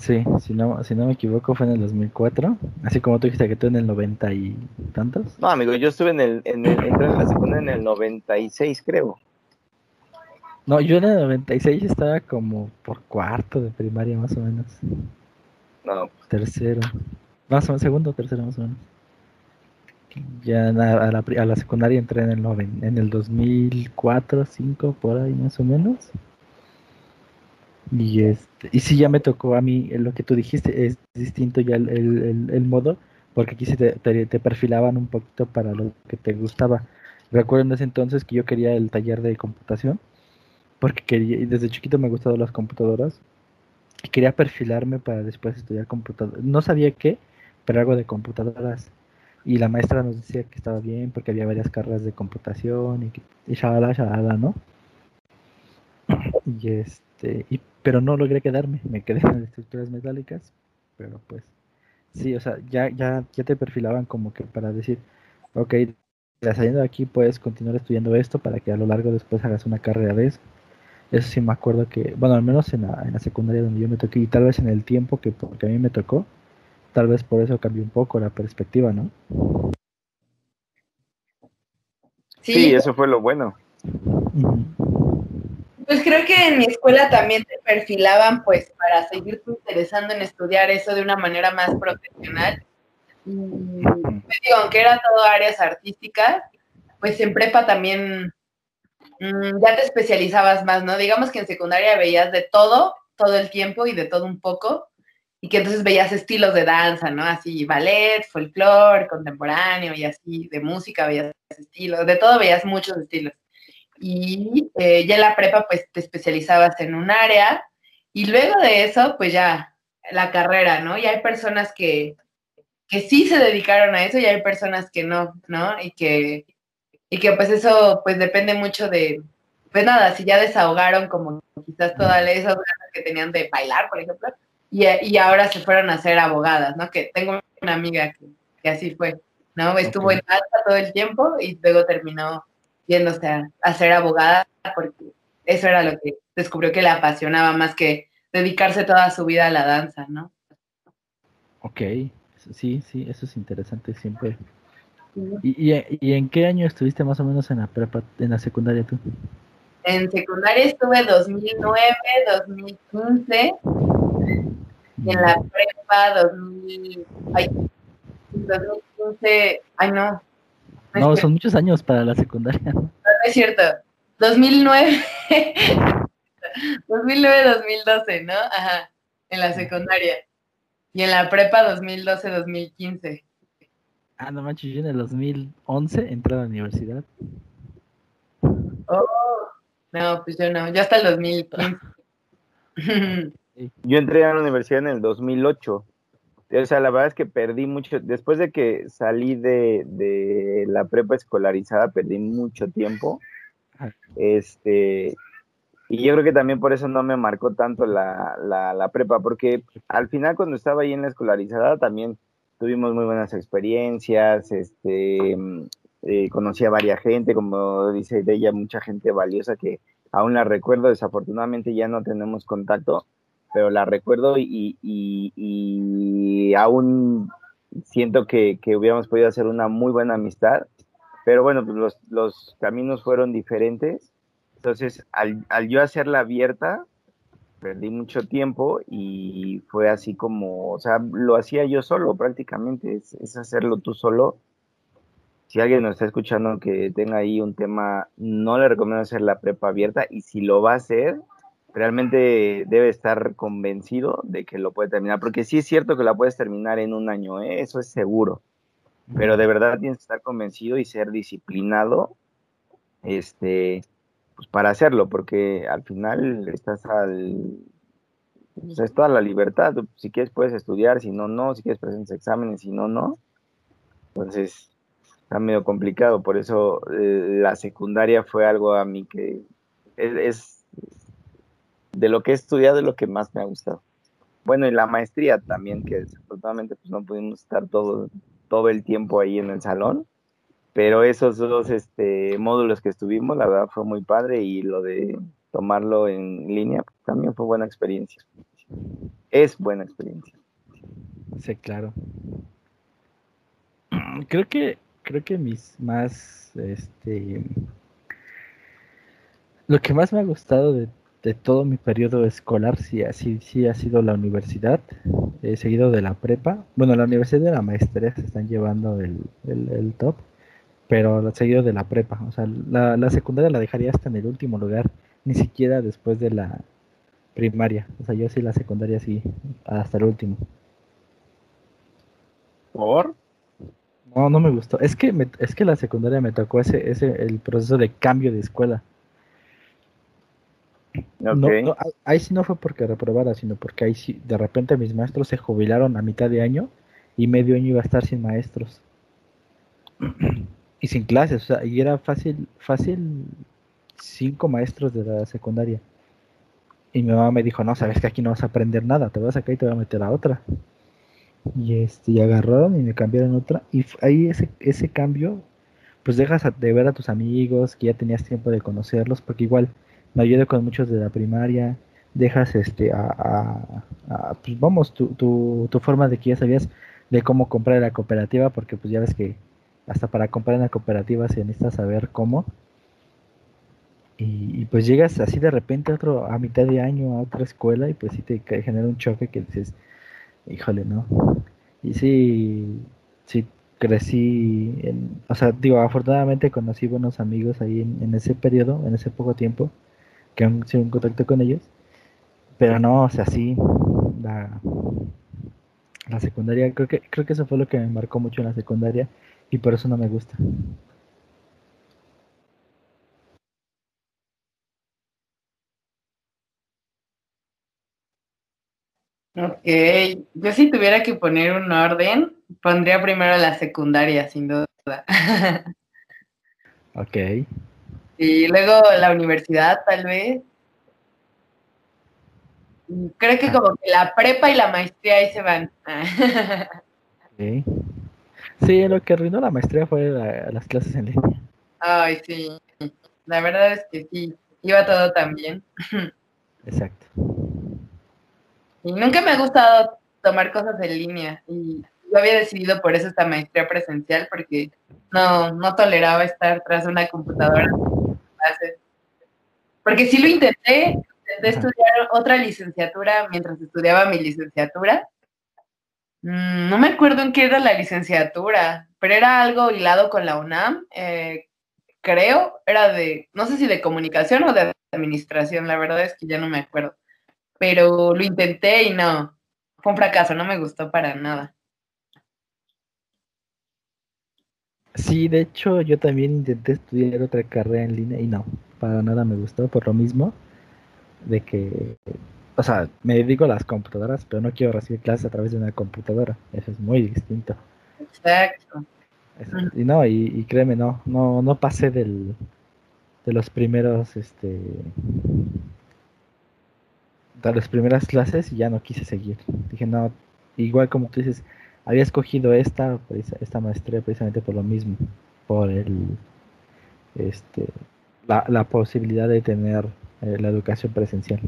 Sí, si no, si no me equivoco fue en el 2004, así como tú dijiste que tú en el 90 y tantos. No, amigo, yo estuve en el, en el, entré en la secundaria en el 96, creo. No, yo en el 96 estaba como por cuarto de primaria más o menos. No. Tercero. Más o menos, segundo o tercero más o menos. Ya a la, a la secundaria entré en el, en el 2004, 2005, por ahí más o menos. Y este, y sí ya me tocó a mí lo que tú dijiste, es distinto ya el, el, modo, porque aquí sí te, te, perfilaban un poquito para lo que te gustaba. Recuerdo en ese entonces que yo quería el taller de computación porque quería, y desde chiquito me gustaban las computadoras y quería perfilarme para después estudiar computadoras. No sabía qué, pero algo de computadoras. Y la maestra nos decía que estaba bien porque había varias carreras de computación y, y shalala, shalala, ¿no? Y este, y, pero no logré quedarme, me quedé en las estructuras metálicas, pero pues sí, o sea, ya, ya, ya te perfilaban como que para decir, ok, saliendo de aquí puedes continuar estudiando esto para que a lo largo después hagas una carrera de eso. Eso sí me acuerdo que, bueno, al menos en la, en la secundaria donde yo me toqué y tal vez en el tiempo que porque a mí me tocó, tal vez por eso cambió un poco la perspectiva, ¿no? Sí, eso fue lo bueno. Pues creo que en mi escuela también te perfilaban pues para seguirte interesando en estudiar eso de una manera más profesional. Y, digo, aunque era todo áreas artísticas, pues en prepa también Mm, ya te especializabas más, ¿no? Digamos que en secundaria veías de todo, todo el tiempo y de todo un poco, y que entonces veías estilos de danza, ¿no? Así ballet, folclore, contemporáneo y así, de música veías estilos, de todo veías muchos estilos. Y eh, ya en la prepa pues te especializabas en un área y luego de eso pues ya la carrera, ¿no? Y hay personas que, que sí se dedicaron a eso y hay personas que no, ¿no? Y que y que pues eso pues depende mucho de, pues nada, si ya desahogaron como quizás todas esas ganas que tenían de bailar, por ejemplo, y, ahora se fueron a ser abogadas, ¿no? Que tengo una amiga que, así fue, ¿no? Estuvo en alta todo el tiempo y luego terminó yéndose a, a, ser abogada porque eso era lo que descubrió que le apasionaba más que dedicarse toda su vida a la danza, ¿no? Ok, sí, sí, eso es interesante siempre ¿Y, y, en qué año estuviste más o menos en la prepa, en la secundaria tú? En secundaria estuve 2009, 2015. Y en la prepa 2000, ay, 2015, ay no. No, son muchos años para la secundaria. No, es cierto. 2009. 2009, 2012, ¿no? Ajá, en la secundaria. Y en la prepa 2012, 2015. Ah, no manches, yo en el 2011 entré a la universidad. Oh, No, pues yo no, yo hasta el 2015. [laughs] yo entré a la universidad en el 2008. O sea, la verdad es que perdí mucho, después de que salí de, de la prepa escolarizada, perdí mucho tiempo. Este, y yo creo que también por eso no me marcó tanto la, la, prepa, porque al final cuando estaba ahí en la escolarizada también tuvimos muy buenas experiencias, este, eh, conocí a varias gente, como dice de ella, mucha gente valiosa que aún la recuerdo, desafortunadamente ya no tenemos contacto, pero la recuerdo y, aún siento que, hubiéramos podido hacer una muy buena amistad, pero bueno, pues los, caminos fueron diferentes entonces, al, yo hacerla abierta, perdí mucho tiempo y fue así como, o sea, lo hacía yo solo prácticamente, es, hacerlo tú solo. Si alguien nos está escuchando que tenga ahí un tema, no le recomiendo hacer la prepa abierta y si lo va a hacer, realmente debe estar convencido de que lo puede terminar, porque sí es cierto que la puedes terminar en un año, ¿eh? eso es seguro, pero de verdad tienes que estar convencido y ser disciplinado, este, pues para hacerlo, porque al final estás al... Pues es toda la libertad, si quieres puedes estudiar, si no, no, si quieres presentar exámenes, si no, no. Entonces, está medio complicado, por eso eh, la secundaria fue algo a mí que es, de lo que he estudiado es lo que más me ha gustado. Bueno, y la maestría también, que desafortunadamente pues no pudimos estar todo, todo el tiempo ahí en el salón, pero esos dos este, módulos que estuvimos, la verdad fue muy padre y lo de tomarlo en línea también fue buena experiencia. Es buena experiencia. Sí, claro. [clears throat] Creo que creo que mis más este lo que más me ha gustado de, todo mi periodo escolar sí, sí, sí ha sido la universidad, he seguido de la prepa. Bueno, la universidad de la maestría se están llevando el, el top pero seguido de la prepa. O sea, la, la, secundaria la dejaría hasta en el último lugar, ni siquiera después de la primaria. O sea, yo sí la secundaria sí, hasta el último. ¿Por? No, no me gustó. Es que es que la secundaria me tocó ese, ese el proceso de cambio de escuela. No, ahí sí no fue porque reprobara, sino porque ahí sí, de repente mis maestros se jubilaron a mitad de año y medio año iba a estar sin maestros. y sin clases, o sea, y era fácil, fácil cinco maestros de la secundaria. Y mi mamá me dijo, no, sabes que aquí no vas a aprender nada, te vas acá y te voy a meter a otra. Y este, y agarraron y me cambiaron otra. Y ahí ese, ese cambio, pues dejas de ver a tus amigos, que ya tenías tiempo de conocerlos, porque igual me ayudé con muchos de la primaria, dejas este a, pues vamos, tu, tu, tu forma de que ya sabías de cómo comprar la cooperativa, porque pues ya ves que hasta para comprar en la cooperativa se necesita saber cómo. Y, pues llegas así de repente a, otro, a mitad de año a otra escuela y pues sí te genera un choque que dices, híjole, ¿no? Y sí, sí crecí, en, o sea, digo, afortunadamente conocí buenos amigos ahí en, ese periodo, en ese poco tiempo, que aún sigo en contacto con ellos, pero no, o sea, sí, la, la secundaria, creo que, creo que eso fue lo que me marcó mucho en la secundaria, y por eso no me gusta. Ok, yo si tuviera que poner un orden, pondría primero la secundaria, sin duda. [laughs] ok. Y luego la universidad, tal vez. Creo que ah. como que la prepa y la maestría ahí se van. [laughs] okay. Sí, lo que arruinó la maestría fue las clases en línea. Ay, sí. La verdad es que sí. Iba todo tan bien. Exacto. Y nunca me ha gustado tomar cosas en línea. Y yo había decidido por eso esta maestría presencial, porque no, no toleraba estar tras una computadora. Porque sí lo intenté, intenté estudiar otra licenciatura mientras estudiaba mi licenciatura Mm, no me acuerdo en qué era la licenciatura, pero era algo hilado con la UNAM. Eh, creo, era de, no sé si de comunicación o de administración, la verdad es que ya no me acuerdo. Pero lo intenté y no, fue un fracaso, no me gustó para nada. Sí, de hecho yo también intenté estudiar otra carrera en línea y no, para nada me gustó por lo mismo de que, o sea, me dedico a las computadoras, pero no quiero recibir clases a través de una computadora, eso es muy distinto. Exacto. y no, y, créeme, no, no, no pasé del, de los primeros, este, de las primeras clases y ya no quise seguir. Dije, no, igual como tú dices, había escogido esta, esta maestría precisamente por lo mismo, por el, este, la, la posibilidad de tener eh, la educación presencial.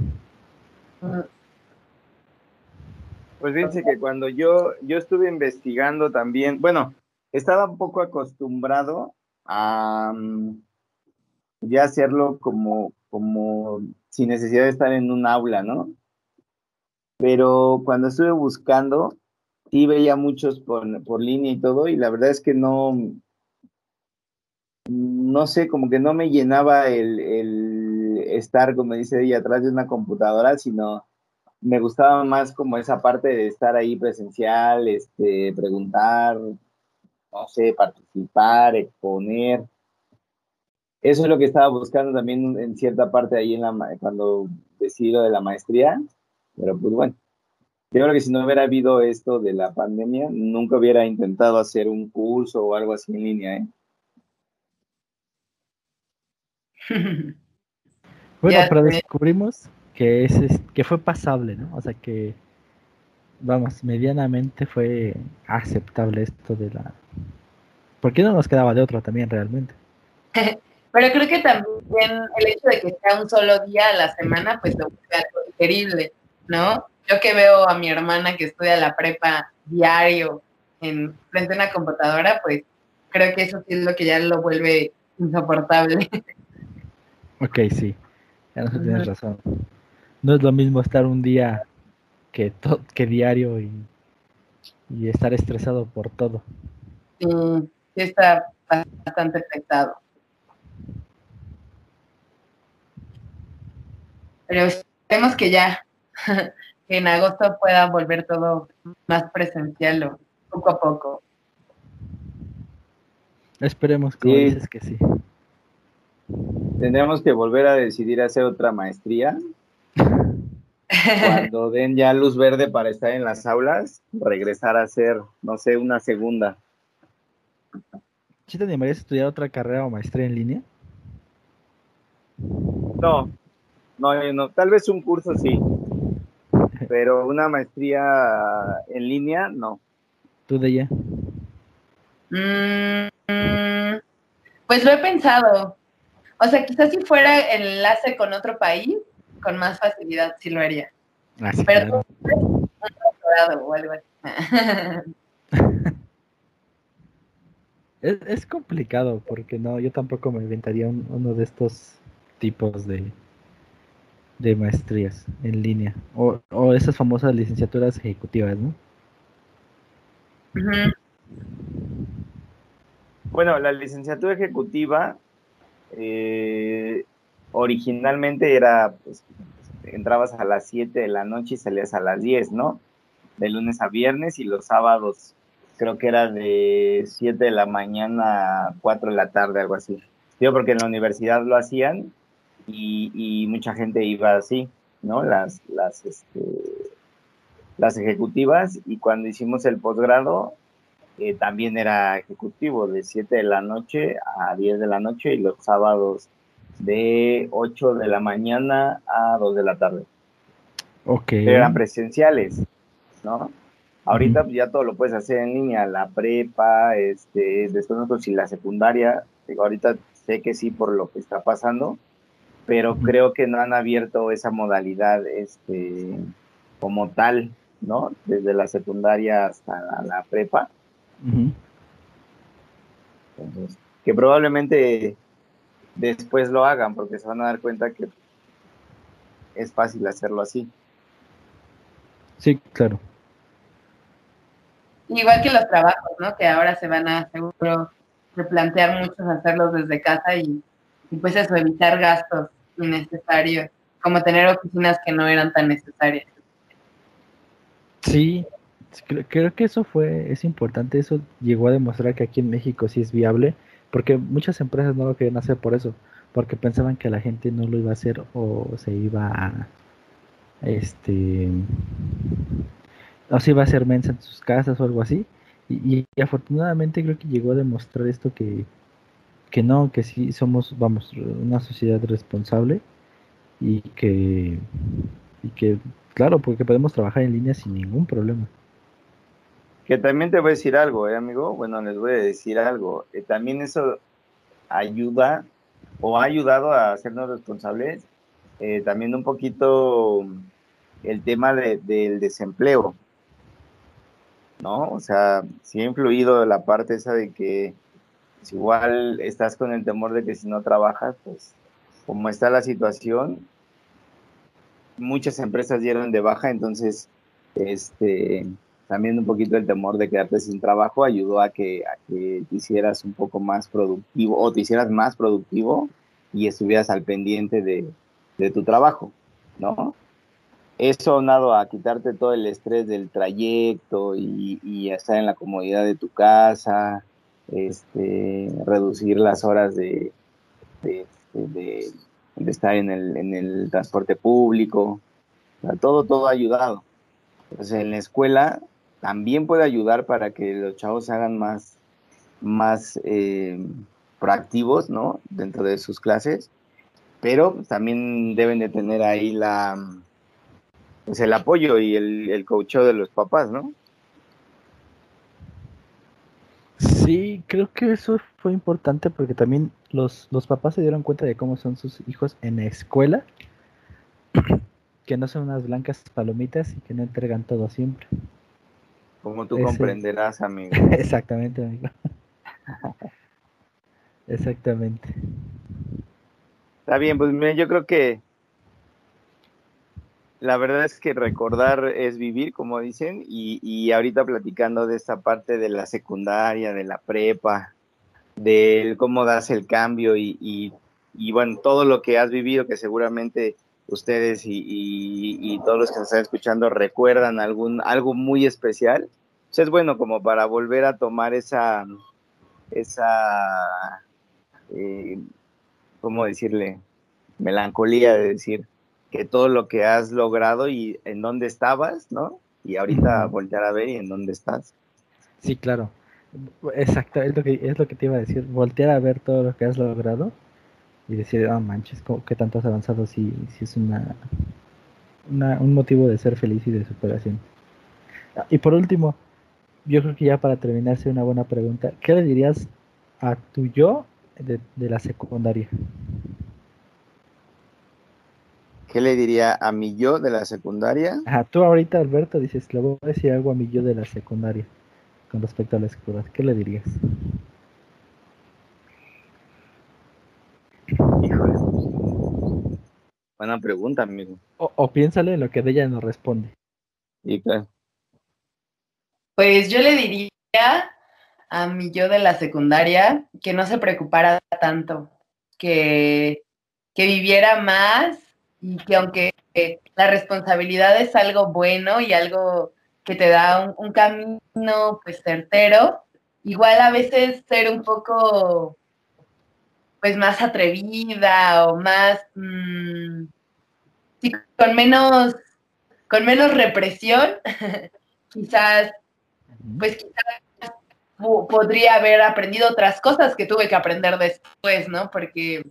Pues fíjense que cuando yo, yo estuve investigando también, bueno, estaba un poco acostumbrado a mm, ya hacerlo como, como sin necesidad de estar en un aula, ¿no? Pero cuando estuve buscando, sí veía muchos por, por línea y todo, y la verdad es que no, no sé, como que no me llenaba el, el estar, como dice ella, atrás de una computadora, sino me gustaba más como esa parte de estar ahí presencial, este, preguntar, no sé, participar, exponer. Eso es lo que estaba buscando también en cierta parte ahí en la, cuando decidí lo de la maestría, pero pues bueno, yo creo que si no hubiera habido esto de la pandemia, nunca hubiera intentado hacer un curso o algo así en línea, ¿eh? [laughs] bueno, pero descubrimos que, es, que fue pasable, ¿no? O sea que, vamos, medianamente fue aceptable esto de la... Porque no nos quedaba de otro también realmente. [laughs] Pero creo que también el hecho de que sea un solo día a la semana, pues lo vuelve algo increíble, ¿no? Yo que veo a mi hermana que estudia la prepa diario en frente a una computadora, pues creo que eso sí es lo que ya lo vuelve insoportable. Ok, sí, ya no tienes razón. No es lo mismo estar un día que, que diario y, y estar estresado por todo. Sí, sí está bastante pesado. Pero esperemos que ya [laughs] que en agosto pueda volver todo más presencial o poco a poco. Esperemos que dices que sí. Tendríamos que volver a decidir hacer otra maestría. [laughs] Cuando den ya luz verde para estar en las aulas, regresar a hacer, no sé, una segunda. ¿Sí te animarías a estudiar otra carrera o maestría en línea? No, no, no, tal vez un curso sí, pero una maestría en línea, no. ¿Tú de ella? Mm, pues lo he pensado, o sea, quizás si fuera enlace con otro país, con más facilidad sí lo haría. Ah, Pero [laughs] un doctorado o algo así. [laughs] es, complicado porque no, yo tampoco me inventaría uno de estos tipos de, de maestrías en línea o, o esas famosas licenciaturas ejecutivas, ¿no? Bueno, la licenciatura ejecutiva eh, originalmente era, pues, entrabas a las 7 de la noche y salías a las 10, ¿no? De lunes a viernes y los sábados creo que era de 7 de la mañana a 4 de la tarde, algo así. Digo, porque en la universidad lo hacían y, mucha gente iba así, ¿no? Las, las, este, las ejecutivas y cuando hicimos el posgrado eh, también era ejecutivo de 7 de la noche a 10 de la noche y los sábados de 8 de la mañana a 2 de la tarde. Ok. eran presenciales, ¿no? Ahorita ya todo lo puedes hacer en línea, la prepa, este, después nosotros y la secundaria, ahorita sé que sí por lo que está pasando, pero creo que no han abierto esa modalidad este, como tal, ¿no? Desde la secundaria hasta la prepa que probablemente después lo hagan porque se van a dar cuenta que es fácil hacerlo así. Sí, claro. Igual que los trabajos, ¿no? Que ahora se van a seguro replantear muchos hacerlos desde casa y, y pues eso, evitar gastos innecesarios, como tener oficinas que no eran tan necesarias. Sí, Creo, que eso fue, es importante, eso llegó a demostrar que aquí en México sí es viable, porque muchas empresas no lo querían hacer por eso, porque pensaban que la gente no lo iba a hacer o se iba a este o se iba a hacer mensa en sus casas o algo así y, afortunadamente creo que llegó a demostrar esto que, que no, que sí somos, vamos, una sociedad responsable y que, y que, claro, porque podemos trabajar en línea sin ningún problema. Que también te voy a decir algo, ¿eh, amigo? Bueno, les voy a decir algo. Eh, también eso ayuda o ha ayudado a hacernos responsables eh, también un poquito el tema del desempleo. ¿no? O sea, sí ha influido la parte esa de que si igual estás con el temor de que si no trabajas, pues como está la situación, muchas empresas dieron de baja, entonces este también un poquito el temor de quedarte sin trabajo ayudó a que, a que te hicieras un poco más productivo o te hicieras más productivo y estuvieras al pendiente de, de tu trabajo, ¿no? eso nado a quitarte todo el estrés del trayecto y, estar en la comodidad de tu casa, este, reducir las horas de, estar en el, transporte público. todo, todo ha ayudado. Entonces, en la escuela también puede ayudar para que los chavos se hagan más, más eh, proactivos, ¿no? Dentro de sus clases, pero también deben de tener ahí la, pues el apoyo y el, el de los papás, ¿no? Sí, creo que eso fue importante porque también los, los papás se dieron cuenta de cómo son sus hijos en la escuela, [clears throat] que no son unas blancas palomitas y que no entregan todo siempre. Como tú comprenderás, amigo. [laughs] Exactamente, amigo. [laughs] Exactamente. Está bien, pues mira, yo creo que la verdad es que recordar es vivir, como dicen, y, ahorita platicando de esta parte de la secundaria, de la prepa, de cómo das el cambio y, bueno, todo lo que has vivido, que seguramente ustedes y, todos los que nos están escuchando recuerdan algún, algo muy especial, pues es bueno como para volver a tomar esa, esa, eh, ¿cómo decirle? Melancolía de decir, que todo lo que has logrado y en dónde estabas, ¿no? Y ahorita voltear a ver y en dónde estás. Sí, claro. Exacto, es lo que, es lo que te iba a decir. Voltear a ver todo lo que has logrado y decir, ah, manches, ¿qué tanto has avanzado? Si, si es una, un motivo de ser feliz y de superación. Ah, y por último, yo creo que ya para terminar, una buena pregunta. ¿Qué le dirías a tu yo de, de la secundaria? ¿Qué le diría a mi yo de la secundaria? Ajá, tú ahorita, Alberto, dices, le voy a decir algo a mi yo de la secundaria con respecto a la escuela. ¿Qué le dirías? Híjole. Buena pregunta, amigo. O, piénsale en lo que de ella nos responde. ¿Y qué? Pues yo le diría a mi yo de la secundaria que no se preocupara tanto, que, que viviera más y que aunque la responsabilidad es algo bueno y algo que te da un, camino pues certero, igual a veces ser un poco pues más atrevida o más mm, con menos con menos represión [laughs] quizás pues quizás podría haber aprendido otras cosas que tuve que aprender después, ¿no? Porque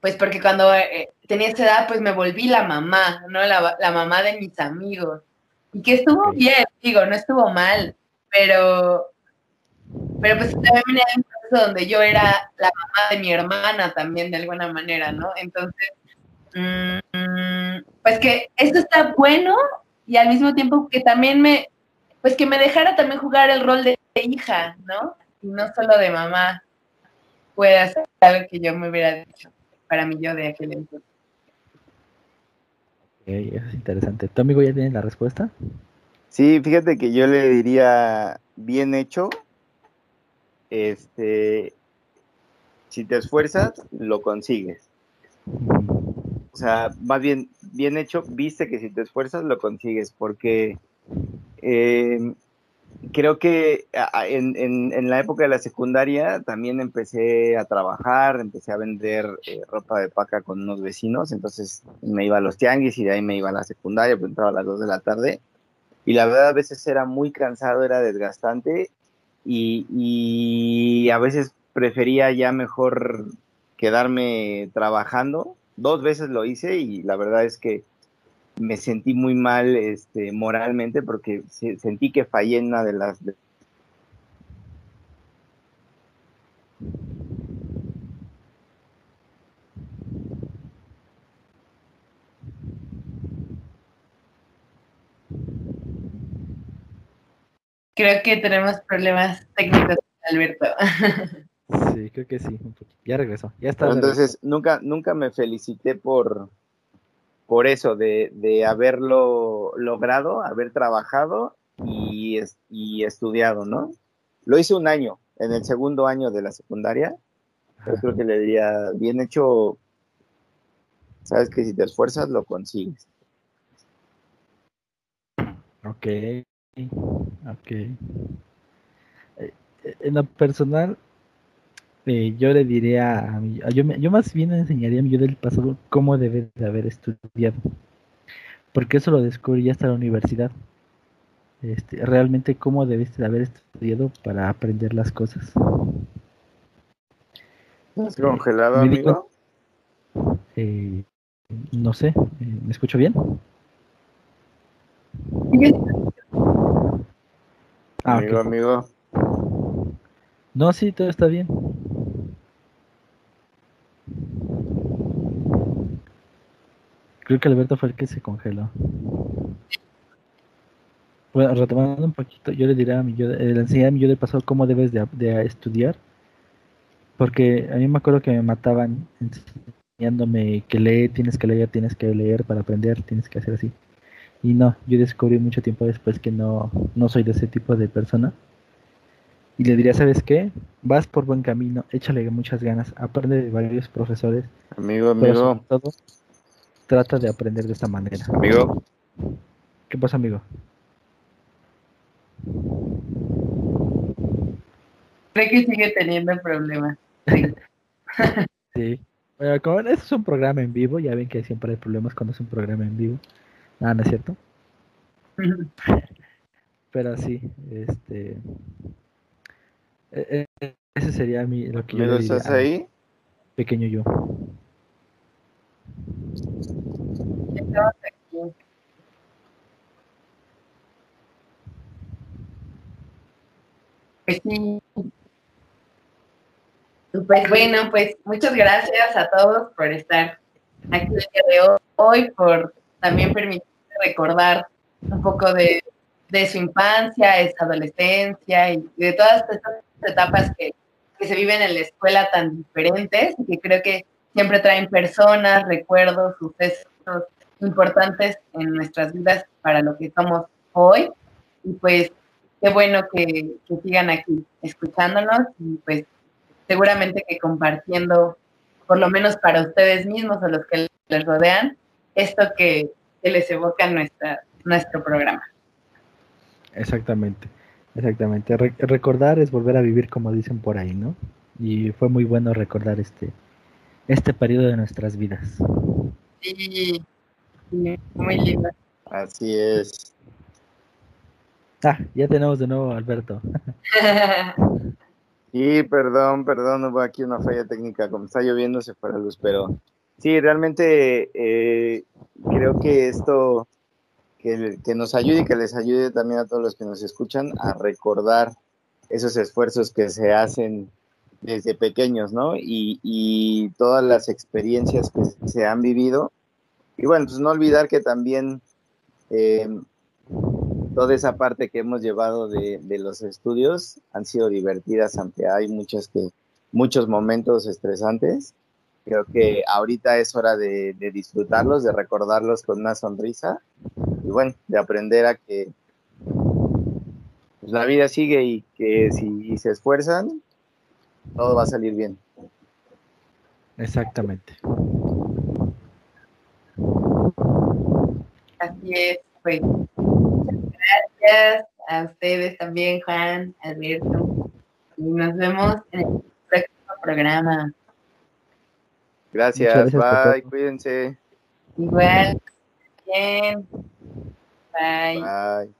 pues porque cuando eh, tenía esa edad, pues me volví la mamá, ¿no? La, mamá de mis amigos. Y que estuvo bien, digo, no estuvo mal, pero, pero pues también venía un proceso donde yo era la mamá de mi hermana también, de alguna manera, ¿no? Entonces, mm, pues que esto está bueno y al mismo tiempo que también me, pues que me dejara también jugar el rol de hija, ¿no? Y no solo de mamá. Puede ser algo que yo me hubiera dicho para mí yo de aquel entonces. eso es interesante. ¿Tu amigo ya tiene la respuesta? Sí, fíjate que yo le diría bien hecho. Este, si te esfuerzas, lo consigues. O sea, más bien, bien hecho, viste que si te esfuerzas, lo consigues, porque eh, creo que en, la época de la secundaria también empecé a trabajar, empecé a vender eh, ropa de paca con unos vecinos, entonces me iba a los tianguis y de ahí me iba a la secundaria, pues entraba a las 2 de la tarde. Y la verdad a veces era muy cansado, era desgastante y, y a veces prefería ya mejor quedarme trabajando. Dos veces lo hice y la verdad es que me sentí muy mal este, moralmente porque sentí que fallé en una de las... Creo que tenemos problemas técnicos, Alberto. Sí, creo que sí. Ya regresó. Ya está. Entonces, nunca, nunca me felicité por, por eso, de, de haberlo logrado, haber trabajado y, y, estudiado, ¿no? Lo hice un año, en el segundo año de la secundaria. Yo creo que le diría, bien hecho, sabes que si te esfuerzas, lo consigues. Ok, ok. Eh, en lo personal, eh, yo le diría a mi, yo, yo más bien enseñaría a mi yo del pasado cómo debe de haber estudiado. Porque eso lo descubrí ya hasta la universidad. Este, realmente cómo debes de haber estudiado para aprender las cosas. ¿Estás congelado, amigo? Eh, no sé, eh, ¿me escucho bien? Ah, amigo, amigo. No, sí, todo está bien. Creo que Alberto fue el que se congeló. Bueno, retomando un poquito, yo le diría a mi yo, eh, le enseñé a mi yo del pasado cómo debes de, estudiar. Porque a mí me acuerdo que me mataban enseñándome que lee, tienes que leer, tienes que leer para aprender, tienes que hacer así. Y no, yo descubrí mucho tiempo después que no, no soy de ese tipo de persona. Y le diría, ¿sabes qué? Vas por buen camino, échale muchas ganas, aprende de varios profesores. Amigo, amigo. todo, trata de aprender de esta manera. Amigo. ¿Qué pasa, amigo? Creo que sigue teniendo problemas. Sí. [laughs] Bueno, como este es un programa en vivo, ya ven que siempre hay problemas cuando es un programa en vivo. Nada, ¿no es cierto? [laughs] Pero sí, este. E, e, ese sería mi, lo que yo estás ahí? Pequeño yo. Pues Pues bueno, pues muchas gracias a todos por estar aquí el día de hoy, por también permitirme recordar un poco de, su infancia, esa adolescencia y de todas estas etapas que, que se viven en la escuela tan diferentes y que creo que siempre traen personas, recuerdos, sucesos importantes en nuestras vidas para lo que somos hoy. Y pues qué bueno que, sigan aquí escuchándonos y pues seguramente que compartiendo, por lo menos para ustedes mismos o los que les rodean, esto que, les evoca nuestra, nuestro programa. Exactamente, exactamente. recordar es volver a vivir como dicen por ahí, ¿no? Y fue muy bueno recordar este, este periodo de nuestras vidas. Sí, muy lindo. Así es. Ah, ya tenemos de nuevo a Alberto. [laughs] sí, perdón, perdón, hubo aquí una falla técnica. Como está lloviendo se fue la luz, pero sí, realmente eh, creo que esto que, que, nos ayude y que les ayude también a todos los que nos escuchan a recordar esos esfuerzos que se hacen desde pequeños, ¿no? Y, todas las experiencias que se han vivido. Y bueno, pues no olvidar que también eh, toda esa parte que hemos llevado de, los estudios han sido divertidas, aunque hay muchos, que, muchos momentos estresantes. Creo que ahorita es hora de, disfrutarlos, de recordarlos con una sonrisa y bueno, de aprender a que pues, la vida sigue y que si se esfuerzan, todo va a salir bien. Exactamente. Así es, pues. Gracias a ustedes también, Juan, Alberto. Y nos vemos en el próximo programa. Gracias, bye, cuídense. Igual, bien. Bye. Bye.